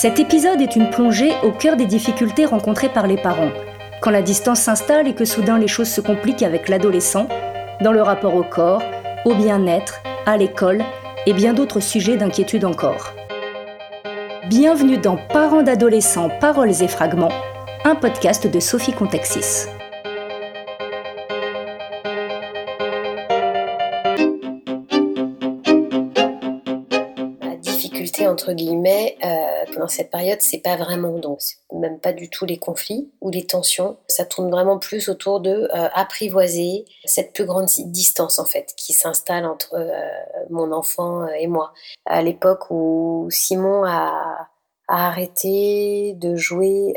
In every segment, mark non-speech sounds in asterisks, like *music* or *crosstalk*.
Cet épisode est une plongée au cœur des difficultés rencontrées par les parents, quand la distance s'installe et que soudain les choses se compliquent avec l'adolescent, dans le rapport au corps, au bien-être, à l'école et bien d'autres sujets d'inquiétude encore. Bienvenue dans Parents d'adolescents, paroles et fragments, un podcast de Sophie Contexis. Entre guillemets, euh, pendant cette période, c'est pas vraiment, donc même pas du tout les conflits ou les tensions. Ça tourne vraiment plus autour de euh, apprivoiser cette plus grande distance en fait qui s'installe entre euh, mon enfant et moi. À l'époque où Simon a, arrêté de jouer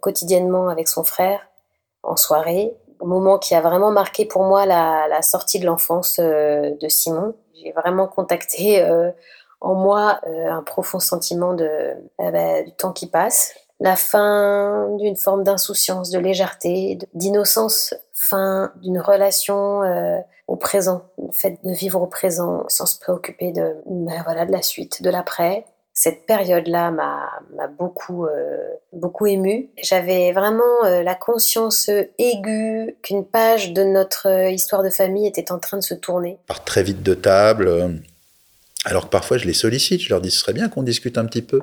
quotidiennement avec son frère en soirée, moment qui a vraiment marqué pour moi la, la sortie de l'enfance de Simon. J'ai vraiment contacté en moi euh, un profond sentiment de, euh, bah, du temps qui passe, la fin d'une forme d'insouciance, de légèreté, d'innocence, fin d'une relation euh, au présent, le fait de vivre au présent sans se préoccuper de, bah, voilà, de la suite, de l'après. Cette période-là m'a, beaucoup, beaucoup émue. J'avais vraiment la conscience aiguë qu'une page de notre histoire de famille était en train de se tourner. Part très vite de table, alors que parfois, je les sollicite, je leur dis, ce serait bien qu'on discute un petit peu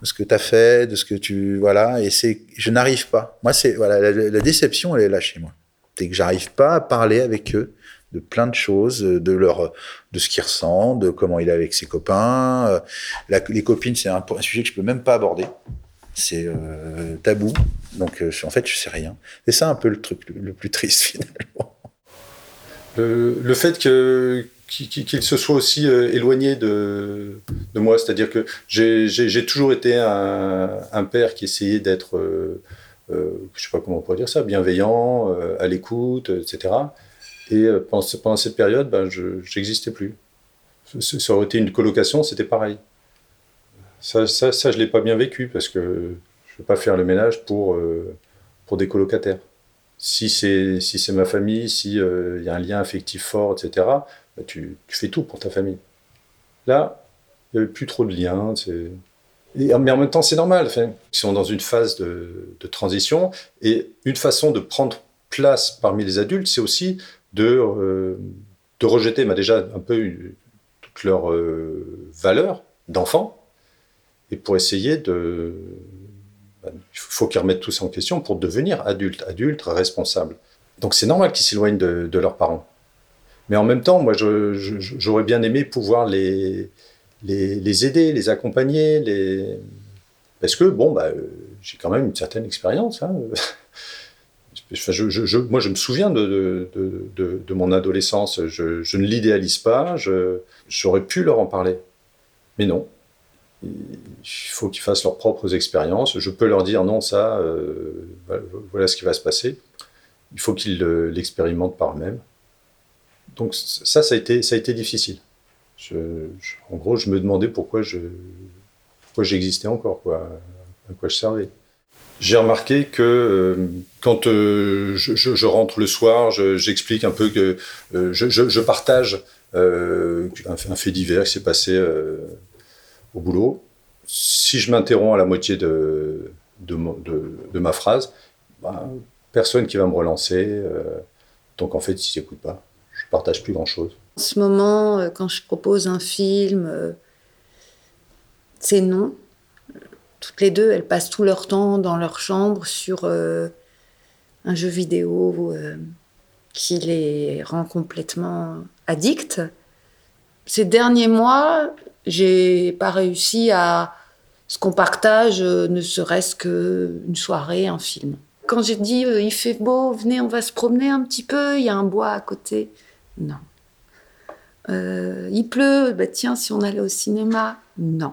de ce que tu as fait, de ce que tu... Voilà, et c'est... Je n'arrive pas. Moi, c'est... Voilà, la, déception, elle est là chez moi. C'est que j'arrive pas à parler avec eux de plein de choses, de leur, de ce qu'ils ressentent, de comment il est avec ses copains. La, les copines, c'est un, sujet que je peux même pas aborder. C'est euh, tabou. Donc, euh, en fait, je sais rien. C'est ça un peu le truc le, plus triste, *laughs* finalement. Le, le fait que qu'il se soit aussi euh, éloigné de, de moi. C'est-à-dire que j'ai toujours été un, un, père qui essayait d'être, euh, euh, je sais pas comment on pourrait dire ça, bienveillant, euh, à l'écoute, etc. Et pendant, pendant, cette période, ben, je n'existais plus. Ça aurait été une colocation, c'était pareil. Ça, ça, je ne l'ai pas bien vécu parce que je ne vais pas faire le ménage pour, pour des colocataires. Si c'est si ma famille, s'il il y a un lien affectif fort, etc., bah, tu, fais tout pour ta famille. Là, il n'y avait plus trop de liens. mais en même temps, c'est normal. Ils sont dans une phase de, transition. Et une façon de prendre place parmi les adultes, c'est aussi de, euh, rejeter bah, déjà un peu toutes leurs euh, valeurs d'enfant. Et pour essayer de. Bah, il faut qu'ils remettent tout ça en question pour devenir adultes, adultes responsables. Donc c'est normal qu'ils s'éloignent de leurs parents. Mais en même temps, moi, j'aurais bien aimé pouvoir les, les, aider, les accompagner, parce que, bon, bah, j'ai quand même une certaine expérience. Hein. *laughs* moi, je me souviens de, de, mon adolescence. Je, ne l'idéalise pas. J'aurais pu leur en parler. Mais non. Il faut qu'ils fassent leurs propres expériences. Je peux leur dire non, ça, euh, voilà ce qui va se passer. Il faut qu'ils l'expérimentent par eux-mêmes donc ça, ça a été, difficile. en gros, je me demandais pourquoi je, pourquoi j'existais encore, à quoi je servais. J'ai remarqué que euh, quand euh, je, rentre le soir, j'explique un peu que euh, je, partage un, fait divers qui s'est passé au boulot. Si je m'interromps à la moitié de, ma phrase, ben, personne qui va me relancer. donc en fait, ils n'écoutent pas partage plus grand-chose. En ce moment, euh, quand je propose un film, euh, c'est non. Toutes les deux, elles passent tout leur temps dans leur chambre sur euh, un jeu vidéo qui les rend complètement addicts. Ces derniers mois, j'ai pas réussi à ce qu'on partage, ne serait-ce qu'une soirée, un film. Quand j'ai dit il fait beau, venez, on va se promener un petit peu, il y a un bois à côté. Non. Euh, il pleut, bah tiens, si on allait au cinéma, non.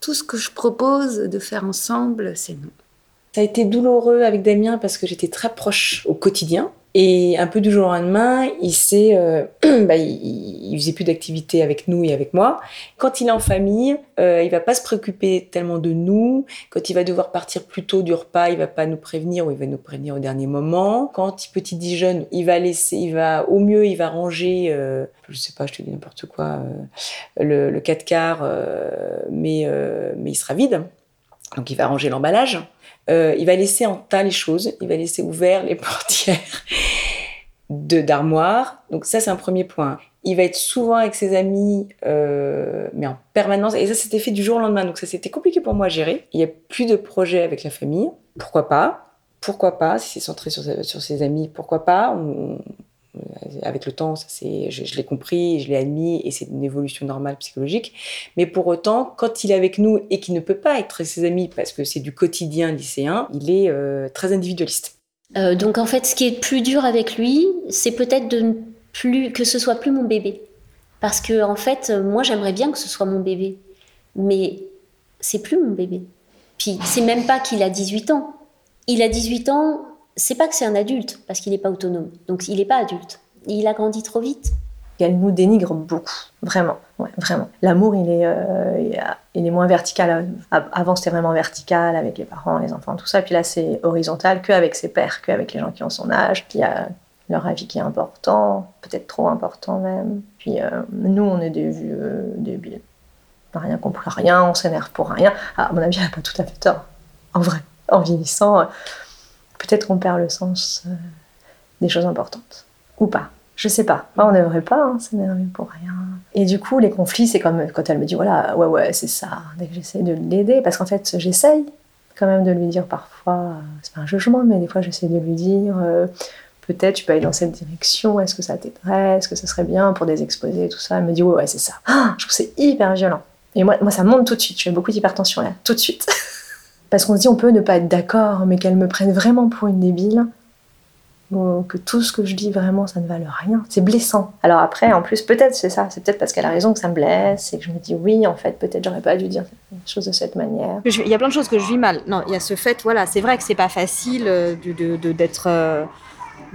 Tout ce que je propose de faire ensemble, c'est non. Ça a été douloureux avec Damien parce que j'étais très proche au quotidien. Et un peu du jour au lendemain, il s'est, euh, *clears throat* bah, il, il, faisait plus d'activité avec nous et avec moi. Quand il est en famille, euh, il va pas se préoccuper tellement de nous. Quand il va devoir partir plus tôt du repas, il va pas nous prévenir ou il va nous prévenir au dernier moment. Quand il petit déjeune, il va laisser, il va au mieux, il va ranger, euh, je sais pas, je te dis n'importe quoi, euh, le, le 4 quarts, euh, mais mais il sera vide. Donc il va ranger l'emballage. Euh, il va laisser en tas les choses, il va laisser ouvert les *laughs* portières de d'armoire. Donc ça, c'est un premier point. Il va être souvent avec ses amis, euh, mais en permanence. Et ça, c'était fait du jour au lendemain. Donc ça, c'était compliqué pour moi à gérer. Il n'y a plus de projet avec la famille. Pourquoi pas? Pourquoi pas? Si c'est centré sur, ses amis, pourquoi pas? Avec le temps, ça c'est, je, l'ai compris, je l'ai admis, et c'est une évolution normale psychologique. Mais pour autant, quand il est avec nous et qu'il ne peut pas être ses amis parce que c'est du quotidien lycéen, il est euh, très individualiste. Euh, donc en fait, ce qui est plus dur avec lui, c'est peut-être de plus que ce soit plus mon bébé, parce que en fait, moi j'aimerais bien que ce soit mon bébé, mais c'est plus mon bébé. Puis c'est même pas qu'il a 18 ans. Il a 18 ans, c'est pas que c'est un adulte, parce qu'il n'est pas autonome. Donc il n'est pas adulte. Il a grandi trop vite. Elle nous dénigre beaucoup, vraiment, vraiment. L'amour, il est, euh, il est moins vertical. Avant, c'était vraiment vertical avec les parents, les enfants, tout ça. Puis là, c'est horizontal, qu'avec ses pères, qu'avec les gens qui ont son âge. Puis il leur avis qui est important, peut-être trop important même. Puis euh, nous, on est des vieux euh, débiles. On n'a rien compris, rien, on s'énerve pour rien. Ah, à mon avis, elle n'a pas tout à fait tort. En vrai, en vieillissant peut-être qu'on perd le sens euh, des choses importantes. Ou pas. Je sais pas. Moi, on ne devrait pas hein, s'énerver pour rien. Et du coup, les conflits, c'est comme quand elle me dit voilà, ouais, ouais, c'est ça. Dès que j'essaie de l'aider, parce qu'en fait, j'essaye quand même de lui dire parfois, euh, c'est pas un jugement, mais des fois, j'essaie de lui dire euh, peut-être tu peux aller dans cette direction, est-ce que ça t'aiderait, est-ce que ce serait bien pour des exposés, tout ça. Elle me dit ouais, ouais, c'est ça. Ah, je trouve c'est hyper violent. Et moi, moi, ça monte tout de suite. Je fais beaucoup d'hypertension là, tout de suite. *laughs* Parce qu'on se dit on peut ne pas être d'accord, mais qu'elle me prenne vraiment pour une débile, que tout ce que je dis vraiment ça ne valent rien, c'est blessant. Alors après, en plus, peut-être c'est ça, c'est peut-être parce qu'elle a raison que ça me blesse et que je me dis oui, en fait, peut-être j'aurais pas dû dire les choses de cette manière. Il y a plein de choses que je vis mal. Non, il y a ce fait, voilà, c'est vrai que c'est pas facile euh, de, de,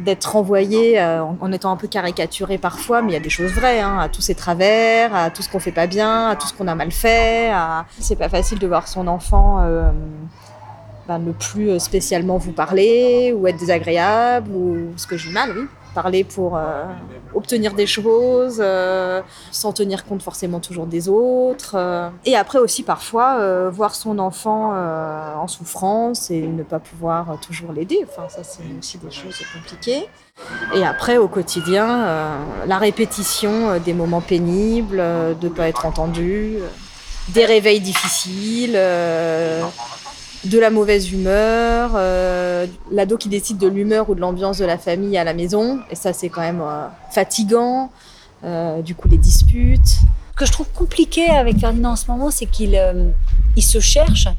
d'être. Euh renvoyé euh, en, étant un peu caricaturé parfois, mais il y a des choses vraies, hein, à tous ses travers, à tout ce qu'on fait pas bien, à tout ce qu'on a mal fait. À... C'est pas facile de voir son enfant euh, ben, ne plus spécialement vous parler ou être désagréable ou ce que j'ai mal, oui parler pour euh, obtenir des choses, euh, sans tenir compte forcément toujours des autres. Euh. Et après aussi parfois voir son enfant en souffrance et ne pas pouvoir toujours l'aider. Enfin ça c'est aussi des choses compliquées. Et après au quotidien, la répétition des moments pénibles, de ne pas être entendu, des réveils difficiles de la mauvaise humeur, euh, l'ado qui décide de l'humeur ou de l'ambiance de la famille à la maison, et ça c'est quand même euh, fatigant, euh, du coup les disputes. Ce que je trouve compliqué avec Ferdinand en ce moment, c'est qu'il il se cherche,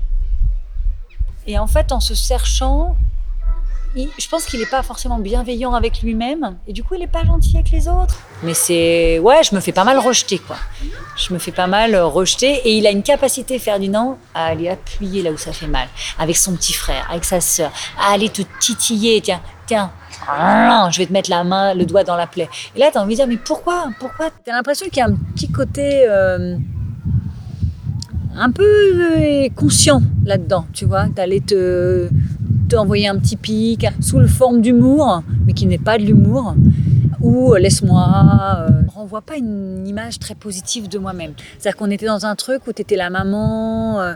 et en fait en se cherchant, je pense qu'il n'est pas forcément bienveillant avec lui-même, et du coup il n'est pas gentil avec les autres. Mais c'est... Ouais, je me fais pas mal rejeter, quoi. Je me fais pas mal rejeter, et il a une capacité, Ferdinand, à aller appuyer là où ça fait mal, avec son petit frère, avec sa sœur, à aller te titiller, tiens, tiens, je vais te mettre la main, le doigt dans la plaie. Et là, tu as envie de dire, mais pourquoi Pourquoi Tu as l'impression qu'il y a un petit côté... Euh, un peu euh, conscient là-dedans, tu vois, d'aller te envoyer un petit pic sous le forme d'humour, mais qui n'est pas de l'humour, ou euh, laisse-moi, euh, renvoie pas une image très positive de moi-même. C'est-à-dire qu'on était dans un truc où tu étais la maman, euh,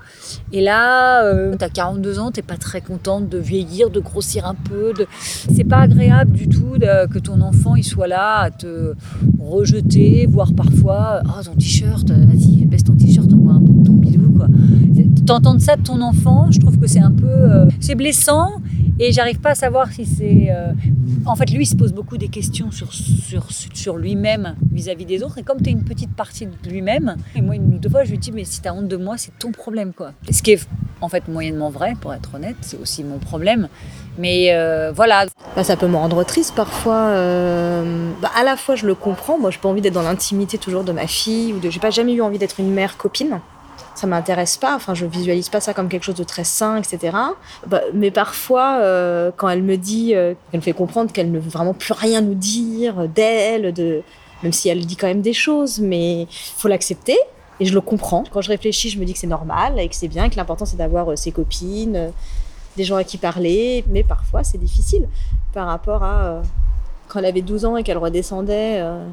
et là, euh, tu as 42 ans, t'es pas très contente de vieillir, de grossir un peu. C'est pas agréable du tout que ton enfant il soit là à te rejeter, voire parfois, oh ton t-shirt, vas-y, baisse ton t-shirt, on voit un peu ton bidou, quoi. T'entendre ça de ton enfant, je trouve que c'est un peu. Euh, c'est blessant et j'arrive pas à savoir si c'est. Euh, en fait, lui, il se pose beaucoup des questions sur, sur, sur lui-même vis-à-vis des autres. Et comme tu es une petite partie de lui-même, et moi, une ou deux fois, je lui dis Mais si tu as honte de moi, c'est ton problème, quoi. Ce qui est en fait moyennement vrai, pour être honnête, c'est aussi mon problème. Mais euh, voilà. Bah, ça peut me rendre triste parfois. Bah, à la fois, je le comprends. Moi, j'ai pas envie d'être dans l'intimité toujours de ma fille. ou de... J'ai pas jamais eu envie d'être une mère copine. Ça m'intéresse pas. Enfin, je visualise pas ça comme quelque chose de très sain, etc. Bah, mais parfois, euh, quand elle me dit, euh, elle me fait comprendre qu'elle ne veut vraiment plus rien nous dire d'elle, de, même si elle dit quand même des choses, mais faut l'accepter. Et je le comprends. Quand je réfléchis, je me dis que c'est normal et que c'est bien, que l'important c'est d'avoir euh, ses copines, euh, des gens à qui parler. Mais parfois, c'est difficile par rapport à euh, quand elle avait 12 ans et qu'elle redescendait euh, euh,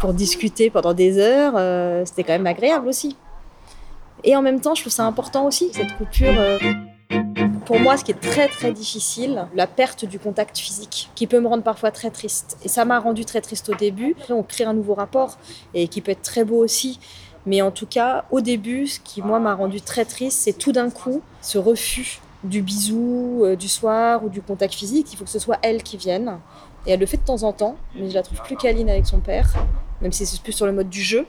pour discuter pendant des heures. euh, C'était quand même agréable aussi. Et en même temps, je trouve ça important aussi, cette coupure. euh, pour moi, ce qui est très très difficile, la perte du contact physique, qui peut me rendre parfois très triste. Et ça m'a rendu très triste au début. On crée un nouveau rapport et qui peut être très beau aussi. Mais en tout cas, au début, ce qui moi m'a rendu très triste, c'est tout d'un coup ce refus du bisou euh, du soir ou du contact physique. Il faut que ce soit elle qui vienne. Et elle le fait de temps en temps, mais je la trouve plus câline avec son père, même si c'est plus sur le mode du jeu.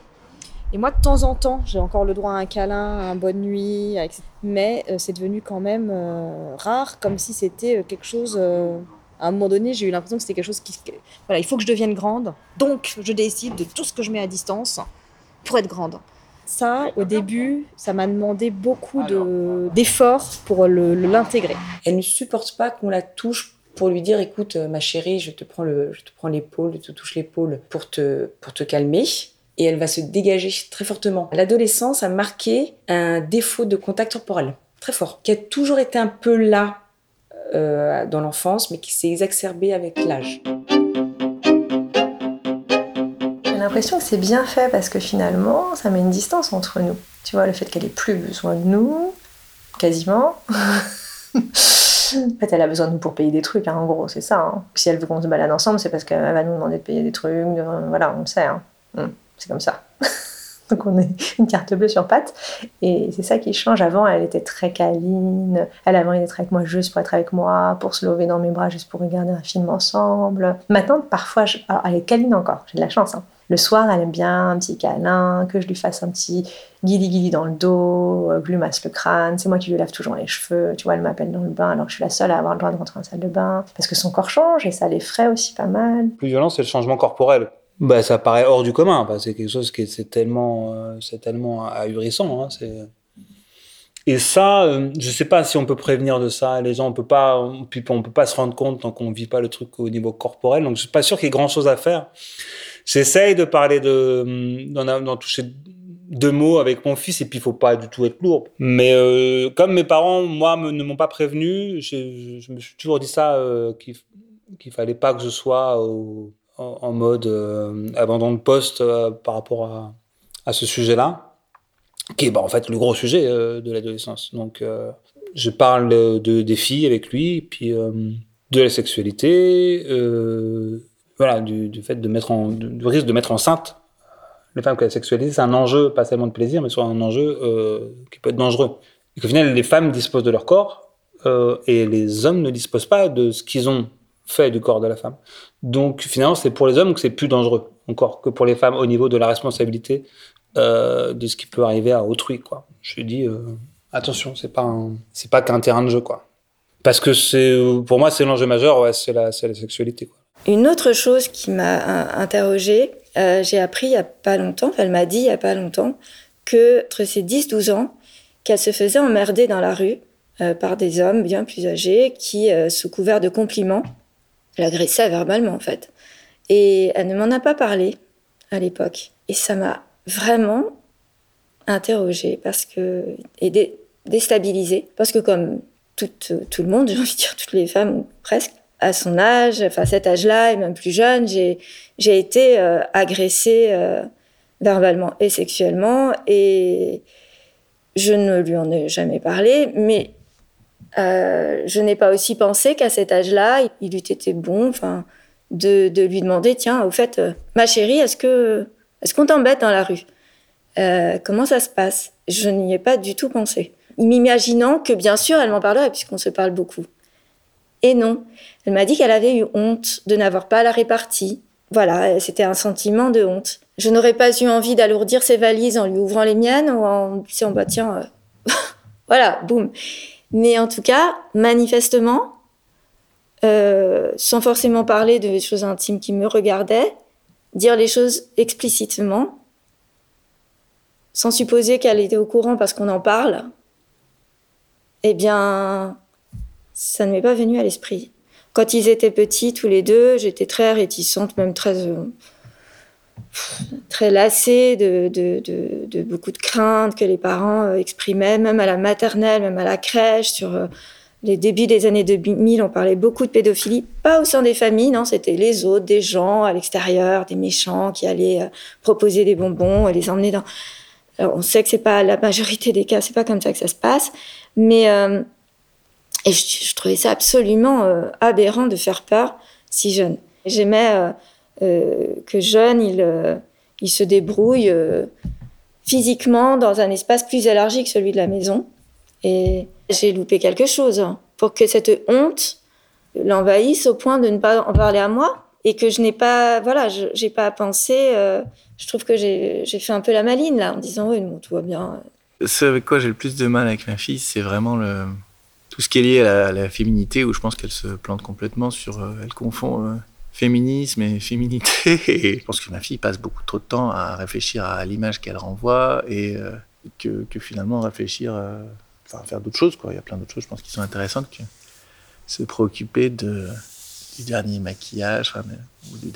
Et moi, de temps en temps, j'ai encore le droit à un câlin, à un bonne nuit, avec- mais euh, c'est devenu quand même euh, rare, comme si c'était euh, quelque chose. à un moment donné, j'ai eu l'impression que c'était quelque chose qui. Voilà, il faut que je devienne grande, donc je décide de tout ce que je mets à distance pour être grande. Ça, au début, ça m'a demandé beaucoup de- d'efforts pour l'intégrer. Elle ne supporte pas qu'on la touche pour lui dire écoute euh, ma chérie je te prends le je te prends l'épaule je te touche l'épaule pour te pour te calmer et elle va se dégager très fortement l'adolescence a marqué un défaut de contact corporel très fort qui a toujours été un peu là euh, dans l'enfance mais qui s'est exacerbé avec l'âge J'ai l'impression que c'est bien fait parce que finalement, ça met une distance entre nous. Tu vois, le fait qu'elle ait plus besoin de nous, quasiment. *laughs* en fait, elle a besoin de nous pour payer des trucs, hein, en gros, c'est ça. hein. Si elle veut qu'on se balade ensemble, c'est parce qu'elle va nous demander de payer des trucs. de- Voilà, on le sait. hein. Hum, c'est comme ça. *laughs* Donc on est une carte bleue sur patte. Et c'est ça qui change. Avant, elle était très câline. Elle avait envie d'être avec moi juste pour être avec moi, pour se lever dans mes bras juste pour regarder un film ensemble. Maintenant, parfois, alors, elle est câline encore. J'ai de la chance. Le soir, elle aime bien un petit câlin, que je lui fasse un petit guili-guili dans le dos, euh, que je lui masse le crâne. C'est moi qui lui lave toujours les cheveux. Tu vois, elle m'appelle dans le bain alors que je suis la seule à avoir le droit de rentrer en salle de bain. Parce que son corps change et ça l'effraie aussi pas mal. Le plus violent, c'est le changement corporel. Bah, ça paraît hors du commun. bah, c'est quelque chose qui est, c'est tellement, euh, c'est tellement ahurissant. Hein, c'est... Et ça, euh, je sais pas si on peut prévenir de ça. Les gens, on peut pas, on, puis on peut pas se rendre compte tant qu'on vit pas le truc au niveau corporel. Donc, je suis pas sûr qu'il y ait grand chose à faire. J'essaye de parler de, d'en, toucher deux mots avec mon fils et puis il faut pas du tout être lourd. Mais euh, comme mes parents, moi, ne m'ont pas prévenu, je, me suis toujours dit ça euh, qu'il, qu'il fallait pas que je sois en, mode euh, abandon de poste par rapport à, à ce sujet-là, qui est bah, en fait le gros sujet de l'adolescence. Donc, je parle de, de- des filles avec lui, puis de la sexualité, voilà, du, fait de mettre en, du, risque de mettre enceinte les femmes sexualité, c'est un enjeu, pas seulement de plaisir, mais sur un enjeu euh, qui peut être dangereux. Et qu'au final, les femmes disposent de leur corps euh, et les hommes ne disposent pas de ce qu'ils ont fait du corps de la femme. Donc finalement, c'est pour les hommes que c'est plus dangereux encore que pour les femmes au niveau de la responsabilité euh, de ce qui peut arriver à autrui. Quoi. Je dis euh, attention, c'est pas c'est pas qu'un terrain de jeu quoi. Parce que c'est pour moi c'est l'enjeu majeur, c'est la c'est la sexualité quoi. Une autre chose qui m'a euh, interrogée, euh, j'ai appris il y a pas longtemps, elle m'a dit il y a pas longtemps, que entre ses 10-12 ans, qu'elle se faisait emmerder dans la rue euh, par des hommes bien plus âgés qui, euh, sous couvert de compliments, l'agressaient verbalement en fait. Et elle ne m'en a pas parlé à l'époque. Et ça m'a vraiment interrogée parce que et dé- déstabilisée parce que comme tout, tout le monde, *laughs* j'ai envie de dire toutes les femmes presque, à son âge, enfin cet âge-là et même plus jeune, j'ai été euh, agressée euh, verbalement et sexuellement et je ne lui en ai jamais parlé, mais euh, je n'ai pas aussi pensé qu'à cet âge-là, il eût été bon, enfin, de, de lui demander, tiens, au fait, ma chérie, est-ce que est-ce qu'on t'embête dans la rue? Comment ça se passe? Je n'y ai pas du tout pensé, m'imaginant que bien sûr, elle m'en parlerait puisqu'on se parle beaucoup. Et non, elle m'a dit qu'elle avait eu honte de n'avoir pas la répartie. Voilà, c'était un sentiment de honte. Je n'aurais pas eu envie d'alourdir ses valises en lui ouvrant les miennes ou en disant, bah tiens, euh, *laughs* voilà, boum. Mais en tout cas, manifestement, euh, sans forcément parler de choses intimes qui me regardaient, dire les choses explicitement, sans supposer qu'elle était au courant parce qu'on en parle, eh bien, ça ne m'est pas venu à l'esprit. Quand ils étaient petits, tous les deux, j'étais très réticente, même très, euh, très lassée de, de, de, de, beaucoup de craintes que les parents euh, exprimaient, même à la maternelle, même à la crèche, sur euh, les débuts des années 2000, on parlait beaucoup de pédophilie, pas au sein des familles, non, c'était les autres, des gens à l'extérieur, des méchants qui allaient proposer des bonbons et les emmener dans. Alors, on sait que c'est pas la majorité des cas, c'est pas comme ça que ça se passe, mais et je, trouvais ça absolument euh, aberrant de faire peur si jeune. J'aimais euh, euh, que jeune, il, se débrouille physiquement dans un espace plus élargi que celui de la maison. Et j'ai loupé quelque chose hein, pour que cette honte l'envahisse au point de ne pas en parler à moi et que je n'ai pas, voilà, j'ai pas pensé. je trouve que j'ai fait un peu la maline là en disant oui, tout va bien. Ce avec quoi j'ai le plus de mal avec ma fille, c'est vraiment le, tout ce qui est lié à la, féminité, où je pense qu'elle se plante complètement sur. Euh, elle confond euh, féminisme et féminité. Je pense que ma fille passe beaucoup trop de temps à réfléchir à l'image qu'elle renvoie et euh, que, finalement réfléchir. enfin, faire d'autres choses, quoi. Il y a plein d'autres choses, je pense, qui sont intéressantes que se préoccuper du dernier maquillage, ou *laughs* du,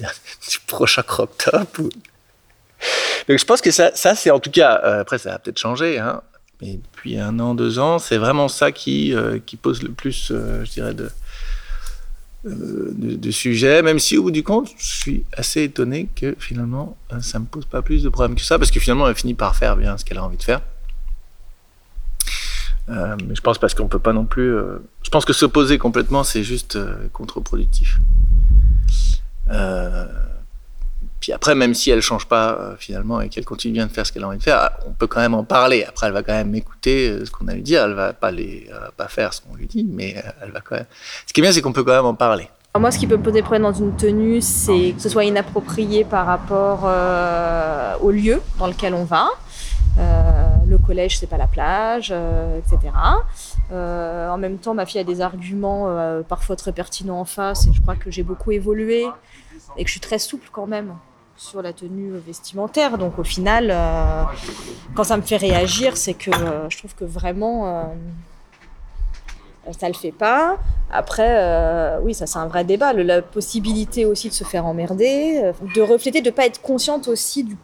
prochain crop top. Donc je pense que ça, ça c'est en tout cas, après ça a peut-être changé, hein, mais depuis un an, deux ans, c'est vraiment ça qui, euh, pose le plus, euh, je dirais, de, euh, même si au bout du compte, je suis assez étonné que finalement, ça ne me pose pas plus de problèmes que ça, parce que finalement, elle finit par faire bien ce qu'elle a envie de faire. mais je pense parce qu'on peut pas non plus. je pense que s'opposer complètement, c'est juste contre-productif. Puis après, même si elle change pas euh, finalement et qu'elle continue bien de faire ce qu'elle a envie de faire, on peut quand même en parler. Après, elle va quand même écouter euh, ce qu'on a lui dire. Elle va pas les, va pas faire ce qu'on lui dit, mais euh, elle va quand même. Ce qui est bien, c'est qu'on peut quand même en parler. Moi, ce qui peut poser problème dans une tenue, c'est que ce soit inapproprié par rapport au lieu dans lequel on va. le collège, c'est pas la plage, etc. en même temps, ma fille a des arguments parfois très pertinents en face, et je crois que j'ai beaucoup évolué et que je suis très souple quand même sur la tenue vestimentaire. Donc au final, euh, quand ça me fait réagir, c'est que euh, je trouve que vraiment euh, ça le fait pas. Après, oui, ça c'est un vrai débat. la possibilité aussi de se faire emmerder, de refléter, de pas être consciente aussi du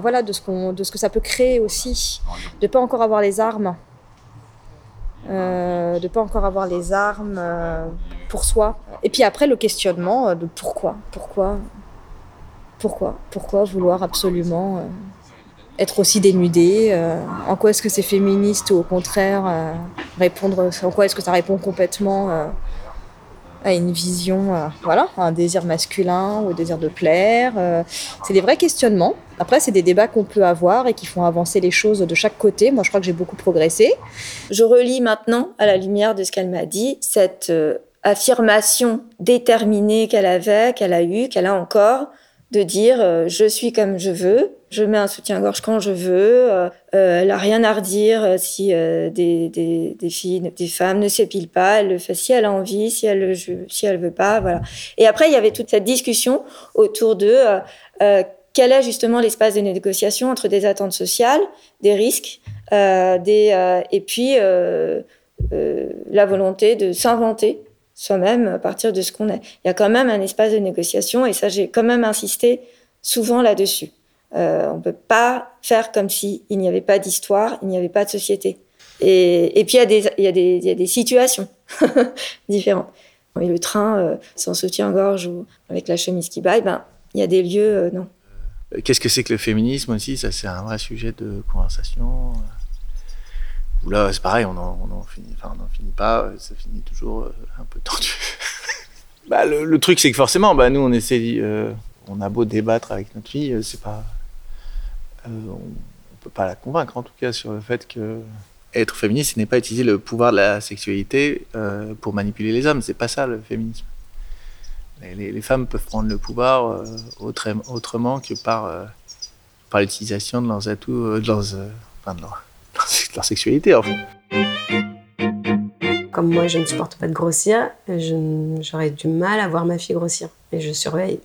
voilà, de ce de ce que ça peut créer aussi, de pas encore avoir les armes. de pas encore avoir les armes pour soi. Et puis après, le questionnement de pourquoi, pourquoi, pourquoi? Pourquoi vouloir absolument euh, être aussi dénudé euh, En quoi est-ce que c'est féministe ou au contraire euh, répondre En quoi est-ce que ça répond complètement à une vision, voilà, à un désir masculin ou au désir de plaire C'est des vrais questionnements. Après, c'est des débats qu'on peut avoir et qui font avancer les choses de chaque côté. Moi, je crois que j'ai beaucoup progressé. Je relis maintenant, à la lumière de ce qu'elle m'a dit, cette affirmation déterminée qu'elle avait, qu'elle a eue, qu'elle a encore, de dire euh, je suis comme je veux, je mets un soutien-gorge quand je veux, euh, euh, elle a rien à redire si des, des, des, filles, des femmes ne s'épilent pas, elle le fait si elle a envie, si elle si elle veut pas, voilà. Et après il y avait toute cette discussion autour de quel est justement l'espace de négociation entre des attentes sociales, des risques, des et puis la volonté de s'inventer soi-même à partir de ce qu'on est. Il y a quand même un espace de négociation et ça, j'ai quand même insisté souvent là-dessus. Euh, on ne peut pas faire comme s'il n'y avait pas d'histoire, il n'y avait pas de société. Et, puis, il y, a des, situations *laughs* différentes. Et le train, euh, sans soutien-gorge ou avec la chemise qui baille, ben, il y a des lieux, euh, non. Qu'est-ce que c'est que le féminisme aussi? Ça, c'est un vrai sujet de conversation là, c'est pareil, on n'en finit, pas, ça finit toujours euh, un peu tendu. *laughs* bah, le, truc, c'est que forcément, bah, nous, on essaie, euh, on a beau débattre avec notre fille, euh, c'est pas, on, peut pas la convaincre en tout cas sur le fait que être féministe, ce n'est pas utiliser le pouvoir de la sexualité pour manipuler les hommes. C'est pas ça le féminisme. Les, femmes peuvent prendre le pouvoir autrement que par, par l'utilisation de leurs atouts, de leurs, enfin, de leurs, leur sexualité en fait. Comme moi, je ne supporte pas de grossir, j'aurais du mal à voir ma fille grossir. Et je surveille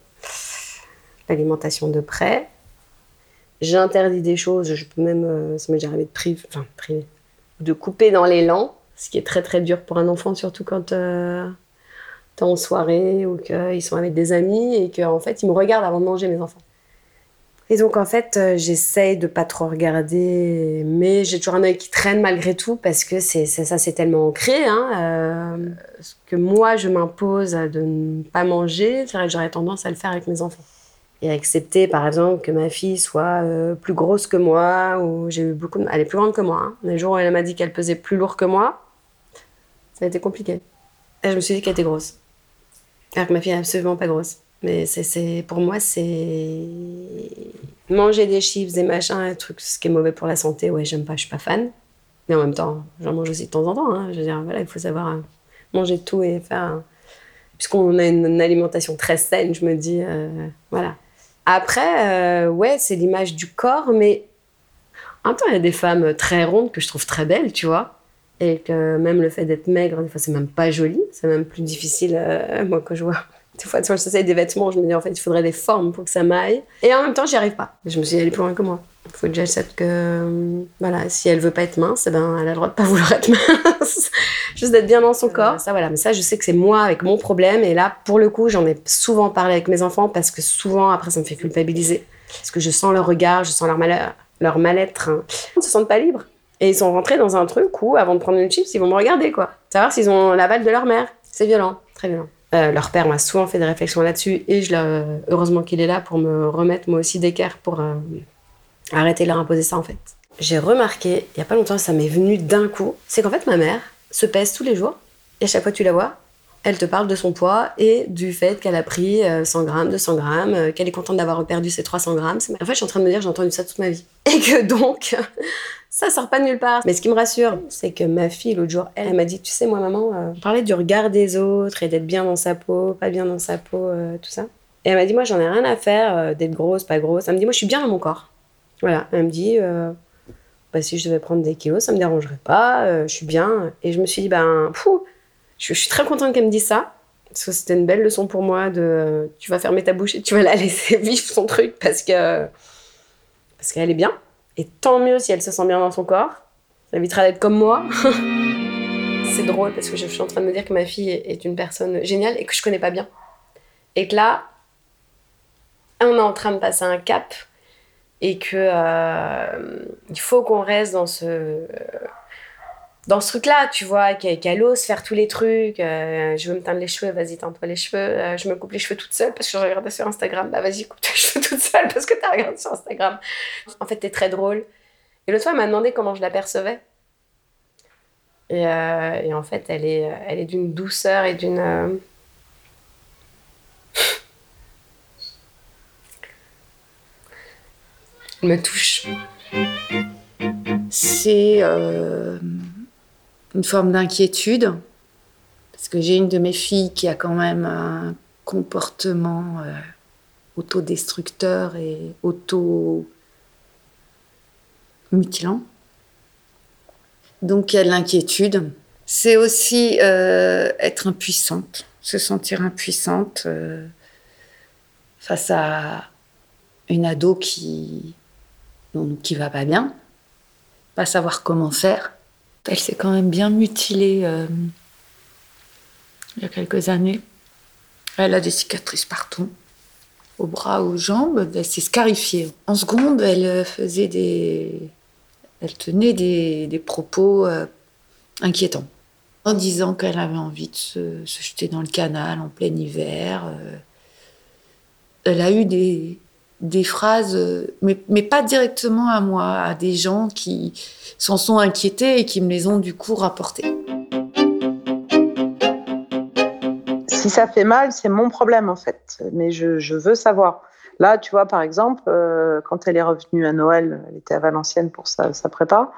l'alimentation de près. j'interdis des choses. Je peux même, euh, ça m'est déjà arrivé de priver, enfin de couper dans l'élan, ce qui est très très dur pour un enfant, surtout quand euh, t'es en soirée ou qu'ils sont avec des amis et qu'en fait ils me regardent avant de manger mes enfants. Et donc en fait, euh, j'essaye de pas trop regarder, mais j'ai toujours un œil qui traîne malgré tout parce que c'est ça, c'est tellement ancré. Hein, euh, ce que moi je m'impose de ne pas manger, j'aurais tendance à le faire avec mes enfants. Et accepter par exemple que ma fille soit euh, plus grosse que moi, ou j'ai eu beaucoup de... Elle est plus grande que moi. Hein. Les jours où elle m'a dit qu'elle pesait plus lourd que moi, ça a été compliqué. Et je me suis dit qu'elle était grosse. Alors que ma fille est absolument pas grosse. Mais c'est, pour moi, c'est manger des chips, des machins, un truc, ce qui est mauvais pour la santé. Ouais, j'aime pas, je suis pas fan. Mais en même temps, j'en mange aussi de temps en temps. hein. Je veux dire, voilà, il faut savoir euh, manger tout et faire. un- Puisqu'on a une, alimentation très saine, je me dis, euh, voilà. Après, euh, ouais, c'est l'image du corps, mais en même temps, il y a des femmes très rondes que je trouve très belles, tu vois. Et que même le fait d'être maigre, des fois, c'est même pas joli. C'est même plus difficile, euh, *laughs* moi, quand je vois. Des fois, quand j'essaye des vêtements, je me dis, en fait, il faudrait des formes pour que ça m'aille. Et en même temps, j'y arrive pas. Je me suis dit, elle est plus loin que moi. Il faut que j'accepte que, euh, voilà, si elle veut pas être mince, eh ben, elle a le droit de pas *laughs* vouloir être mince. Juste d'être bien dans son corps. Ça, voilà. Mais ça, je sais que c'est moi avec mon problème. Et là, pour le coup, j'en ai souvent parlé avec mes enfants parce que souvent, après, ça me fait culpabiliser. Parce que je sens leur regard, je sens leur malheur, leur mal-être. hein. Ils se sentent pas libres. Et ils sont rentrés dans un truc où, avant de prendre une chips, ils vont me regarder, quoi. Savoir s'ils ont l'aval de leur mère. C'est violent, très violent. Euh, leur père m'a souvent fait des réflexions là-dessus et je heureusement qu'il est là pour me remettre moi aussi d'équerre pour euh, arrêter de leur imposer ça en fait. J'ai remarqué, il y a pas longtemps, ça m'est venu d'un coup, c'est qu'en fait ma mère se pèse tous les jours et à chaque fois que tu la vois, elle te parle de son poids et du fait qu'elle a pris euh, 100 grammes, 200 grammes, euh, qu'elle est contente d'avoir perdu ses 300 grammes. En fait, je suis en train de me dire, j'ai entendu ça toute ma vie. *laughs* Et que donc, *laughs* ça sort pas de nulle part. Mais ce qui me rassure, c'est que ma fille, l'autre jour, elle, m'a dit, tu sais, moi, maman, euh, on parlait du regard des autres et d'être bien dans sa peau, pas bien dans sa peau, euh, tout ça. Et elle m'a dit, moi, j'en ai rien à faire euh, d'être grosse, pas grosse. Elle me dit, moi, je suis bien dans mon corps. Voilà. Elle me dit, euh, bah, si je devais prendre des kilos, ça me dérangerait pas, euh, je suis bien. Et je me suis dit, ben, fou, je, suis très contente qu'elle me dise ça. Parce que c'était une belle leçon pour moi de tu vas fermer ta bouche et tu vas la laisser *laughs* vivre son truc parce que parce qu'elle est bien. Et tant mieux si elle se sent bien dans son corps. Ça évitera d'être comme moi. *laughs* C'est drôle parce que je suis en train de me dire que ma fille est est une personne géniale et que je connais pas bien. Et que là, on est en train de passer un cap et que euh, il faut qu'on reste dans ce dans ce truc-là, tu vois, qu'elle ose faire tous les trucs. euh, je veux me teindre les cheveux, vas-y, teins-toi les cheveux. Euh, je me coupe les cheveux toute seule parce que je regardais sur Instagram. Bah vas-y, coupe tes *laughs* cheveux toute seule parce que t'as regardé sur Instagram. En fait, t'es très drôle. Et l'autre fois, elle m'a demandé comment je l'apercevais. Et, euh, et en fait, elle est, elle est d'une douceur et d'une... *laughs* Elle me touche. C'est une forme d'inquiétude, parce que j'ai une de mes filles qui a quand même un comportement euh, autodestructeur et auto-mutilant. Donc il y a de l'inquiétude. C'est aussi euh, être impuissante, se sentir impuissante euh, face à une ado qui, qui va pas bien, pas savoir comment faire. Elle s'est quand même bien mutilée euh, il y a quelques années. Elle a des cicatrices partout, aux bras, aux jambes. Elle s'est scarifiée. En seconde, elle euh, faisait des. Elle tenait des, propos euh, inquiétants. En disant qu'elle avait envie de se, jeter dans le canal en plein hiver. Elle a eu des, des phrases, euh, mais, pas directement à moi, à des gens qui s'en sont inquiétés et qui me les ont du coup rapportés. Si ça fait mal, c'est mon problème en fait. Mais je, veux savoir. Là, tu vois, par exemple, euh, quand elle est revenue à Noël, elle était à Valenciennes pour sa, prépa.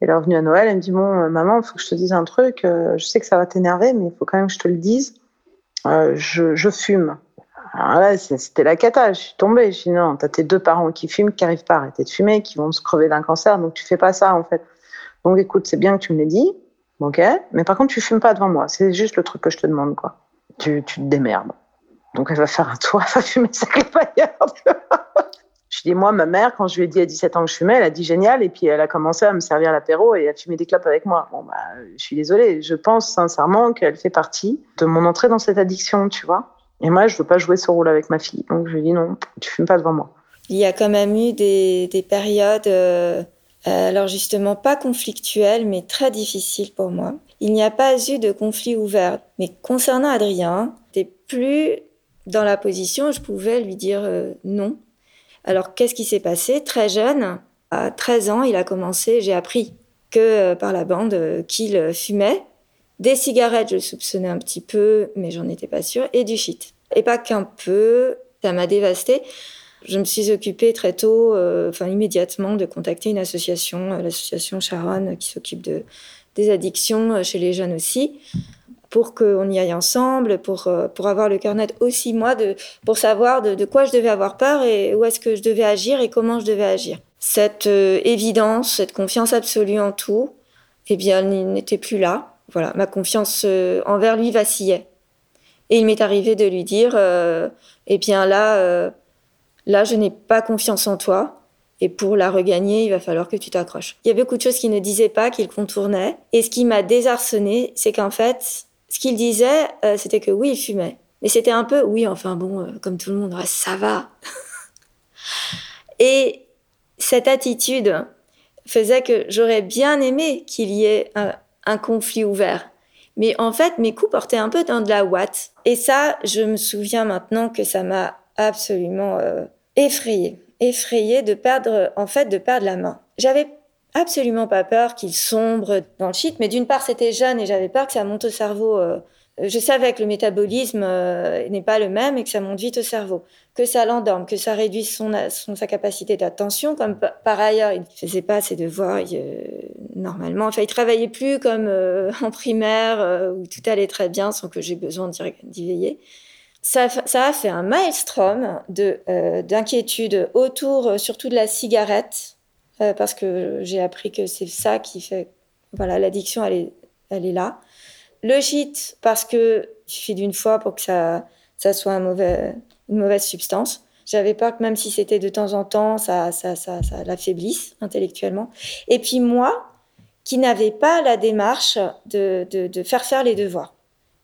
Elle est revenue à Noël, elle me dit Bon, euh, maman, il faut que je te dise un truc. je sais que ça va t'énerver, mais il faut quand même que je te le dise. Je fume. C'était la cata. Je suis tombée. Je dis Non, t'as tes deux parents qui fument, qui n'arrivent pas à arrêter de fumer, qui vont se crever d'un cancer, donc tu fais pas ça en fait. Donc écoute, c'est bien que tu me l'aies dit, ok, mais par contre, tu fumes pas devant moi. C'est juste le truc que je te demande, quoi. Tu, tu te démerdes. Donc elle va faire un tour, elle va fumer sa clope ailleurs. *laughs* Je dis, moi, ma mère, quand je lui ai dit à 17 ans que je fumais, elle a dit génial, et puis elle a commencé à me servir l'apéro et à fumer des clopes avec moi. Bon, bah, je suis désolée, je pense sincèrement qu'elle fait partie de mon entrée dans cette addiction, tu vois. Et moi, je veux pas jouer ce rôle avec ma fille. Donc, je lui dis non, tu fumes pas devant moi. Il y a quand même eu des, des périodes, euh, alors justement pas conflictuelles, mais très difficiles pour moi. Il n'y a pas eu de conflit ouvert. Mais concernant Adrien, n'étais plus dans la position où je pouvais lui dire euh, non. Alors, qu'est-ce qui s'est passé? Très jeune, à 13 ans, il a commencé, j'ai appris que euh, par la bande euh, qu'il fumait. Des cigarettes, je le soupçonnais un petit peu, mais j'en étais pas sûre, et du shit. Et pas qu'un peu, ça m'a dévastée. Je me suis occupée très tôt, enfin immédiatement, de contacter une association, l'association Sharon, qui s'occupe de, des addictions chez les jeunes aussi pour qu'on y aille ensemble, pour, euh, pour avoir le cœur net aussi, moi, de, pour savoir de, quoi je devais avoir peur et où est-ce que je devais agir et comment je devais agir. Cette euh, évidence, cette confiance absolue en tout, eh bien, elle n'était plus là. Voilà, ma confiance euh, envers lui vacillait. Et il m'est arrivé de lui dire, eh bien là, là, je n'ai pas confiance en toi. Et pour la regagner, il va falloir que tu t'accroches. Il y avait beaucoup de choses qu'il ne disait pas, qu'il contournait. Et ce qui m'a désarçonné, c'est qu'en fait, ce qu'il disait, euh, c'était que oui, il fumait. Mais c'était un peu, oui, enfin bon, euh, comme tout le monde, ça va. *laughs* Et cette attitude faisait que j'aurais bien aimé qu'il y ait un, conflit ouvert. Mais en fait, mes coups portaient un peu dans de la ouate. Et ça, je me souviens maintenant que ça m'a absolument euh, effrayée. Effrayée de perdre, en fait, de perdre la main. J'avais absolument pas peur qu'il sombre dans le shit, mais d'une part c'était jeune et j'avais peur que ça monte au cerveau. Euh, je savais que le métabolisme euh, n'est pas le même et que ça monte vite au cerveau, que ça l'endorme, que ça réduise son, sa capacité d'attention, comme par ailleurs il ne faisait pas ses devoirs normalement. Enfin, il travaillait plus comme euh, *laughs* en primaire où tout allait très bien sans que j'ai besoin d'y veiller. Ça, a fait un maelstrom d'inquiétude autour surtout de la cigarette euh, parce que j'ai appris que c'est ça qui fait. Voilà, l'addiction, elle est là. Le shit, parce que il suffit d'une fois pour que ça, ça soit une mauvaise substance. J'avais peur que même si c'était de temps en temps, ça, ça, ça, ça l'affaiblisse intellectuellement. Et puis moi, qui n'avais pas la démarche de, de, de, faire faire les devoirs.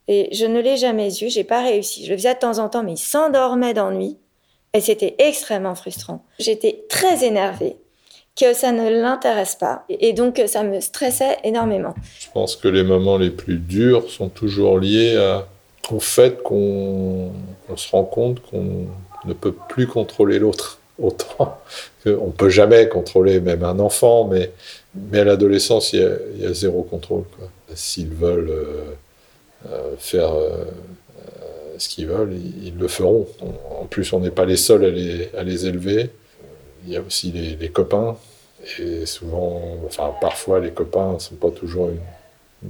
Et je ne l'ai jamais eu, j'ai pas réussi. Je le faisais de temps en temps, mais il s'endormait d'ennui. Et c'était extrêmement frustrant. J'étais très énervée que ça ne l'intéresse pas. Et donc, ça me stressait énormément. Je pense que les moments les plus durs sont toujours liés au fait qu'on se rend compte qu'on ne peut plus contrôler l'autre autant *laughs* qu'on ne peut jamais contrôler même un enfant, mais, mais à l'adolescence, il, y, a, zéro contrôle. S'ils veulent euh, euh, faire euh, ce qu'ils veulent, ils, le feront. En plus, on n'est pas les seuls à les, à les élever il y a aussi les, copains. Et souvent, enfin, parfois, les copains ne sont pas toujours une,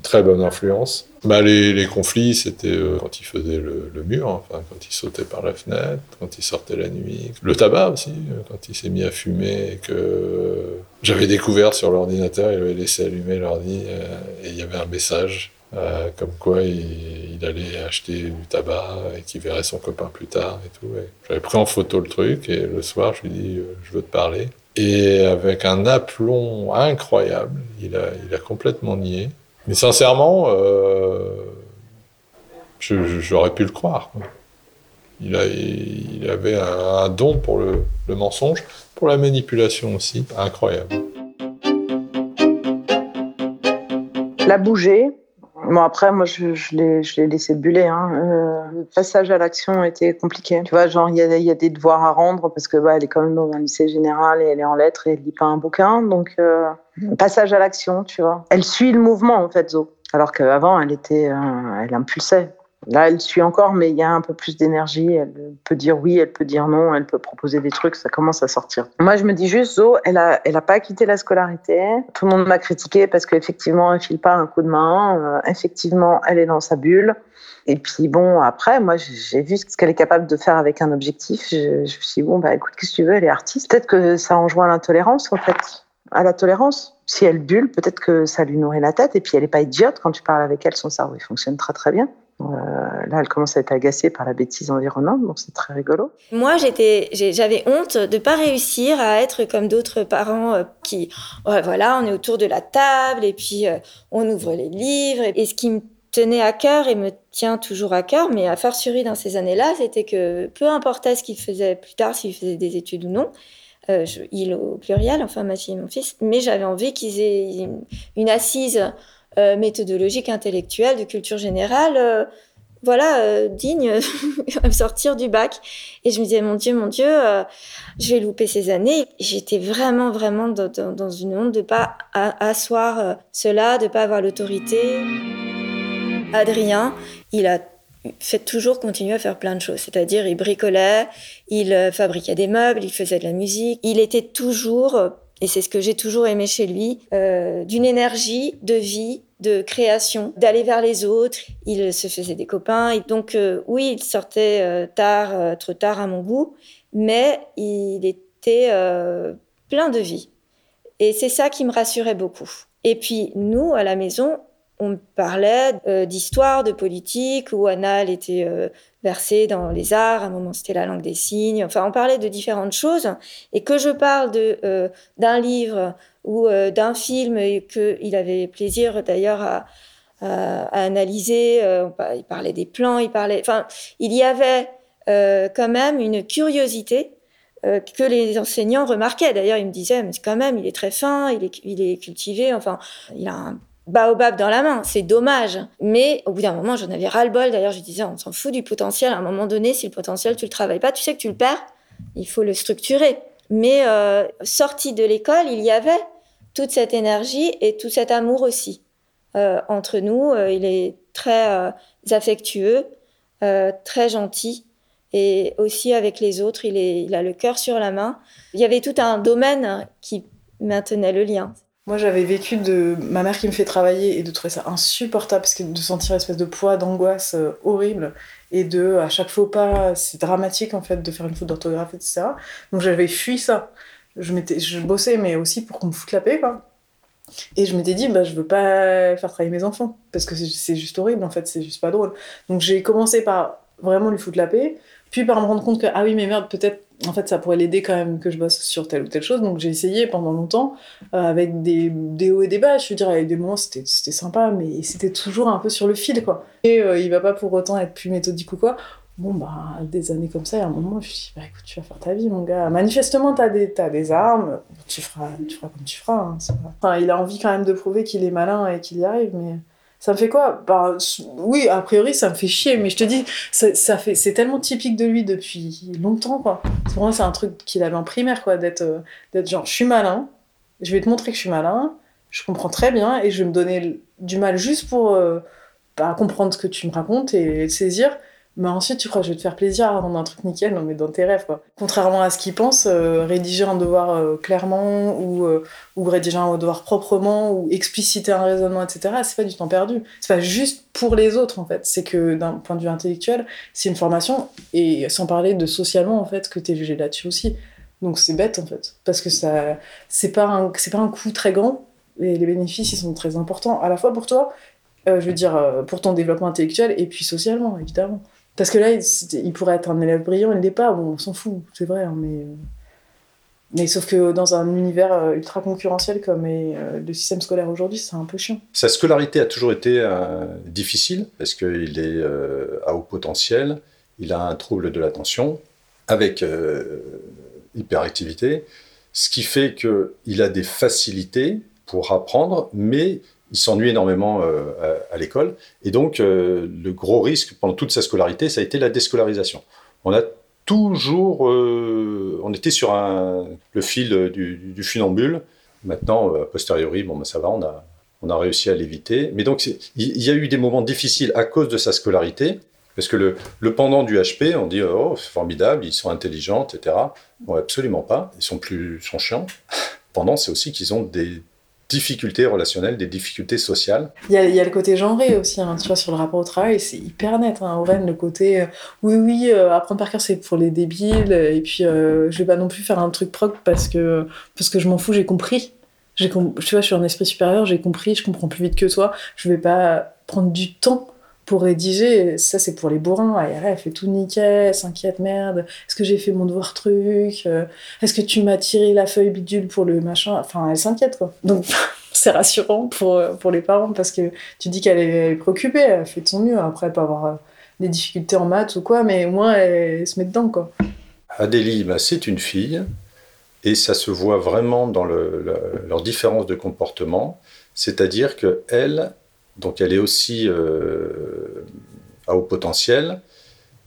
très bonne influence. Bah, les, conflits, c'était euh, quand ils faisaient le, mur, enfin, quand ils sautaient par la fenêtre, quand ils sortaient la nuit. Le tabac aussi, euh, quand il s'est mis à fumer et que j'avais découvert sur l'ordinateur, il avait laissé allumer l'ordi euh, et il y avait un message euh, comme quoi il, allait acheter du tabac et qu'il verrait son copain plus tard et tout. J'avais pris en photo le truc et le soir, je lui dis euh, Je veux te parler. Et avec un aplomb incroyable, il a, complètement nié. Mais sincèrement, euh, j'aurais pu le croire. Il, avait un, don pour le, le mensonge, pour la manipulation aussi, incroyable. La bouger, Bon, après, moi, je, je l'ai laissé buller. Hein. Euh, le passage à l'action était compliqué. Tu vois, genre, il y a, y a, des devoirs à rendre parce que bah, elle est quand même dans un lycée général et elle est en lettres et elle lit pas un bouquin. Donc, euh, passage à l'action, tu vois. Elle suit le mouvement, en fait, Zo. Alors qu'avant, elle était, euh, elle impulsait. Là, elle suit encore, mais il y a un peu plus d'énergie. Elle peut dire oui, elle peut dire non, elle peut proposer des trucs. Ça commence à sortir. Moi, je me dis juste, Zo, elle a, elle a pas quitté la scolarité. Tout le monde m'a critiqué parce qu'effectivement, elle file pas un coup de main. Euh, effectivement, elle est dans sa bulle. Et puis bon, après, moi, j'ai vu ce qu'elle est capable de faire avec un objectif. Je, me suis dit, bon, bah écoute, qu'est-ce que tu veux Elle est artiste. Peut-être que ça enjoint l'intolérance, en fait. À la tolérance. Si elle bulle, peut-être que ça lui nourrit la tête. Et puis, elle n'est pas idiote. Quand tu parles avec elle, son cerveau, il fonctionne très, très bien. Euh, là, elle commence à être agacée par la bêtise environnante, donc c'est très rigolo. Moi, j'étais, j'avais honte de pas réussir à être comme d'autres parents euh, qui, voilà, on est autour de la table et puis euh, on ouvre les livres. Et ce qui me tenait à cœur et me tient toujours à cœur, mais à fortiori dans ces années-là, c'était que peu importait ce qu'il faisait plus tard, s'il faisait des études ou non, il au pluriel, enfin ma fille et mon fils, mais j'avais envie qu'ils aient une assise euh, méthodologique, intellectuelle, de culture générale, euh, voilà, euh, digne *laughs* sortir du bac. Et je me disais, mon Dieu, mon Dieu, je vais louper ces années. J'étais vraiment, vraiment dans, une honte de pas asseoir cela, de pas avoir l'autorité. Adrien, il a fait toujours continuer à faire plein de choses. C'est-à-dire, il bricolait, il fabriquait des meubles, il faisait de la musique. Il était toujours et c'est ce que j'ai toujours aimé chez lui, euh, d'une énergie de vie, de création, d'aller vers les autres. Il se faisait des copains. Et donc euh, oui, il sortait euh, tard, trop tard à mon goût, mais il était plein de vie. Et c'est ça qui me rassurait beaucoup. Et puis nous, à la maison, on parlait d'histoire, de politique, où Anna, elle était versée dans les arts, à un moment c'était la langue des signes, enfin on parlait de différentes choses, et que je parle euh, d'un livre ou euh, d'un film qu'il avait plaisir d'ailleurs à, analyser, euh, il parlait des plans, il parlait, enfin il y avait quand même une curiosité que les enseignants remarquaient. D'ailleurs, ils me disaient, mais quand même, il est très fin, il est, il est cultivé, enfin, il a un baobab dans la main, c'est dommage. Mais au bout d'un moment, j'en avais ras-le-bol. D'ailleurs, je disais, on s'en fout du potentiel. À un moment donné, si le potentiel, tu le travailles pas, tu sais que tu le perds, il faut le structurer. Mais euh, sorti de l'école, il y avait toute cette énergie et tout cet amour aussi. Euh, entre nous, euh, il est très euh, affectueux, euh, très gentil. Et aussi avec les autres, il, est, il a le cœur sur la main. Il y avait tout un domaine qui maintenait le lien. Moi, j'avais vécu de ma mère qui me fait travailler et de trouver ça insupportable parce que de sentir une espèce de poids, d'angoisse euh, horrible et de à chaque faux pas, c'est dramatique en fait de faire une faute d'orthographe, etc. Donc j'avais fui ça. Je je bossais, mais aussi pour qu'on me foute la paix, quoi. Et je m'étais dit, bah, je veux pas faire travailler mes enfants parce que c'est juste horrible en fait, c'est juste pas drôle. Donc j'ai commencé par vraiment lui foutre la paix, puis par me rendre compte que ah oui mais merde peut-être en fait, ça pourrait l'aider quand même que je bosse sur telle ou telle chose. Donc, j'ai essayé pendant longtemps, euh, avec des, des, hauts et des bas. Je veux dire, avec des moments, c'était sympa, mais c'était toujours un peu sur le fil, quoi. Et euh, il va pas pour autant être plus méthodique ou quoi. Bon, bah, des années comme ça, à un moment, je me suis dit, bah écoute, tu vas faire ta vie, mon gars. Manifestement, t'as des, as des armes, tu feras, tu feras comme tu feras. Hein, enfin, il a envie quand même de prouver qu'il est malin et qu'il y arrive, mais ça me fait quoi? Bah, Oui, a priori, ça me fait chier, mais je te dis, ça, fait, c'est tellement typique de lui depuis longtemps, quoi. Pour moi, c'est un truc qu'il avait en primaire, quoi, d'être, euh, d'être genre, je suis malin, je vais te montrer que je suis malin, je comprends très bien, et je vais me donner du mal juste pour euh, bah, comprendre ce que tu me racontes et saisir. Mais ensuite, tu crois que je vais te faire plaisir à rendre un truc nickel, non mais dans tes rêves, quoi. Contrairement à ce qu'ils pensent, euh, rédiger un devoir euh, clairement, ou, euh, ou rédiger un devoir proprement, ou expliciter un raisonnement, etc., c'est pas du temps perdu. C'est pas juste pour les autres, en fait. C'est que d'un point de vue intellectuel, c'est une formation, et sans parler de socialement, en fait, que t'es jugé là-dessus aussi. Donc c'est bête, en fait. Parce que ça, c'est pas un, c'est pas un coût très grand, et les bénéfices, ils sont très importants, à la fois pour toi, je veux dire, pour ton développement intellectuel, et puis socialement, évidemment. Parce que là, il, pourrait être un élève brillant, il n'est pas, bon, on s'en fout, c'est vrai, hein, mais... Mais sauf que dans un univers euh, ultra concurrentiel comme est euh, le système scolaire aujourd'hui, c'est un peu chiant. Sa scolarité a toujours été euh, difficile parce qu'il est à haut potentiel, il a un trouble de l'attention avec hyperactivité, ce qui fait qu'il a des facilités pour apprendre, mais il s'ennuie énormément euh, à, l'école. Et donc, euh, le gros risque pendant toute sa scolarité, ça a été la déscolarisation. On a toujours. Euh, on était sur le fil du, funambule. Maintenant, a posteriori, bon, ben, ça va, on a, on a réussi à l'éviter. Mais donc, il y, a eu des moments difficiles à cause de sa scolarité. Parce que le, le pendant du HP, on dit oh c'est formidable, ils sont intelligents, etc. Bon, absolument pas. Ils sont plus sont chiants. Pendant, c'est aussi qu'ils ont des, difficultés relationnelles, des difficultés sociales. Il y a, le côté genré aussi, hein, tu vois, sur le rapport au travail, c'est hyper net. Hein, le côté euh, oui, oui, euh, apprendre par cœur, c'est pour les débiles, et puis euh, je vais pas non plus faire un truc proc parce que, parce que je m'en fous, j'ai compris. Com tu vois, je suis un esprit supérieur, j'ai compris, je comprends plus vite que toi, je vais pas prendre du temps pour rédiger, ça c'est pour les bourrins. Elle, elle fait tout nickel, s'inquiète, merde, est-ce que j'ai fait mon devoir truc euh, Est-ce que tu m'as tiré la feuille bidule pour le machin? Enfin, elle s'inquiète quoi. Donc *laughs* c'est rassurant pour, pour les parents parce que tu dis qu'elle est préoccupée, elle fait de son mieux. Après, peut avoir euh, des difficultés en maths ou quoi, mais au moins elle, se met dedans quoi. Adélie, bah, c'est une fille et ça se voit vraiment dans le, leur différence de comportement. C'est-à-dire que elle, donc elle est aussi euh, à haut potentiel,